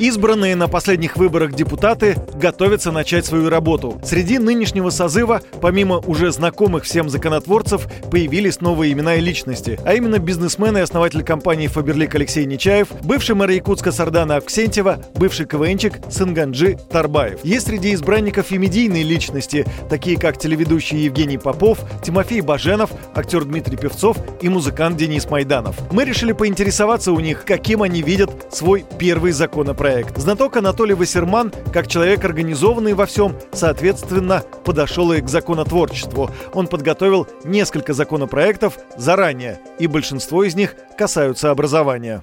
Избранные на последних выборах депутаты готовятся начать свою работу. Среди нынешнего созыва, помимо уже знакомых всем законотворцев, появились новые имена и личности, а именно бизнесмен и основатель компании «Фаберлик» Алексей Нечаев, бывший мэр Якутска Сардана Аксентьева, бывший КВНчик Сынганджи Тарбаев. Есть среди избранников и медийные личности, такие как телеведущий Евгений Попов, Тимофей Баженов, актер Дмитрий Певцов и музыкант Денис Майданов. Мы решили поинтересоваться у них, каким они видят свой первый законопроект проект. Знаток Анатолий Вассерман, как человек организованный во всем, соответственно, подошел и к законотворчеству. Он подготовил несколько законопроектов заранее, и большинство из них касаются образования.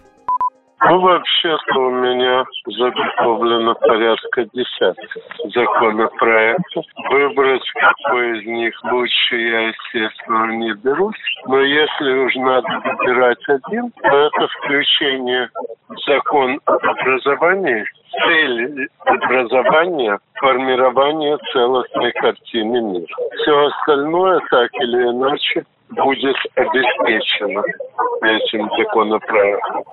Ну, вообще-то у меня заготовлено порядка десятка законопроектов. Выбрать, какой из них лучше, я, естественно, не берусь. Но если уж надо выбирать один, то это включение закон об образовании цель образования – формирование целостной картины мира. Все остальное, так или иначе, будет обеспечено этим законопроектом.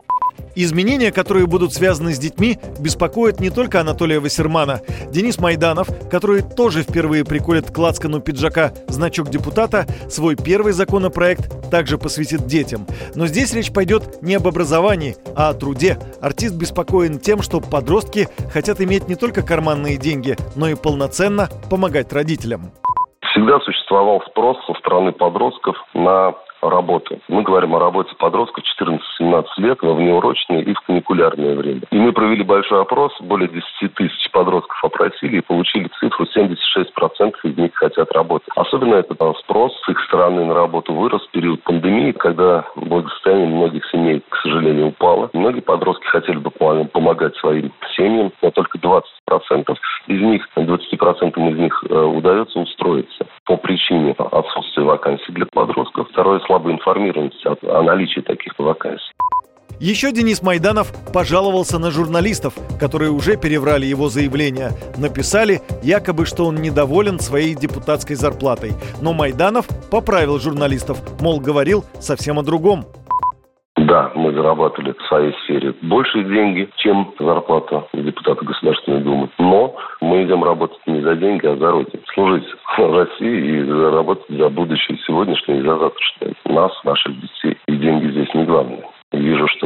Изменения, которые будут связаны с детьми, беспокоят не только Анатолия Вассермана. Денис Майданов, который тоже впервые приколет к лацкану пиджака значок депутата, свой первый законопроект также посвятит детям. Но здесь речь пойдет не об образовании, а о труде. Артист беспокоен тем, что подростки хотят иметь не только карманные деньги, но и полноценно помогать родителям. Всегда существовал спрос со стороны подростков на работы. Мы говорим о работе подростка 14 18 лет во внеурочное и в каникулярное время. И мы провели большой опрос, более 10 тысяч подростков опросили и получили цифру 76% из них хотят работать. Особенно этот спрос с их стороны на работу вырос в период пандемии, когда благосостояние многих семей, к сожалению, упало. Многие подростки хотели бы помогать своим семьям, но только 20% из них, 20% из них э, удается устроиться по причине отсутствия вакансий для подростков. Второе – слабая информированность о, наличии таких вакансий. Еще Денис Майданов пожаловался на журналистов, которые уже переврали его заявление. Написали, якобы, что он недоволен своей депутатской зарплатой. Но Майданов поправил журналистов, мол, говорил совсем о другом. Да, мы зарабатывали в своей сфере большие деньги, чем зарплата депутата Государственной Думы. Но мы идем работать не за деньги, а за Родину. Служить России и заработать за будущее сегодняшнее и за завтрашнее. Нас, наших детей. И деньги здесь не главное.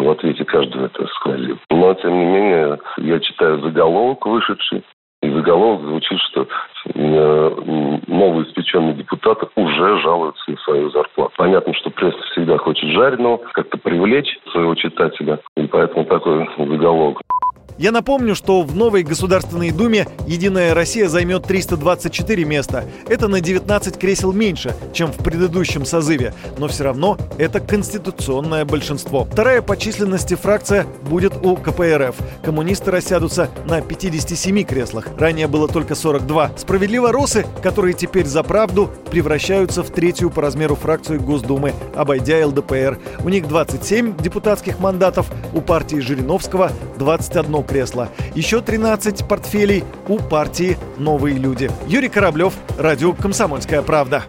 В ответе каждого это сквозит. Но, тем не менее, я читаю заголовок вышедший, и заголовок звучит, что э, новоиспеченные депутаты уже жалуются на свою зарплату. Понятно, что пресса всегда хочет жареного, как-то привлечь своего читателя, и поэтому такой заголовок. Я напомню, что в новой Государственной Думе «Единая Россия» займет 324 места. Это на 19 кресел меньше, чем в предыдущем созыве, но все равно это конституционное большинство. Вторая по численности фракция будет у КПРФ. Коммунисты рассядутся на 57 креслах. Ранее было только 42. Справедливо Росы, которые теперь за правду, превращаются в третью по размеру фракцию Госдумы, обойдя ЛДПР. У них 27 депутатских мандатов, у партии Жириновского 21 кресла. Еще 13 портфелей у партии «Новые люди». Юрий Кораблев, радио «Комсомольская правда».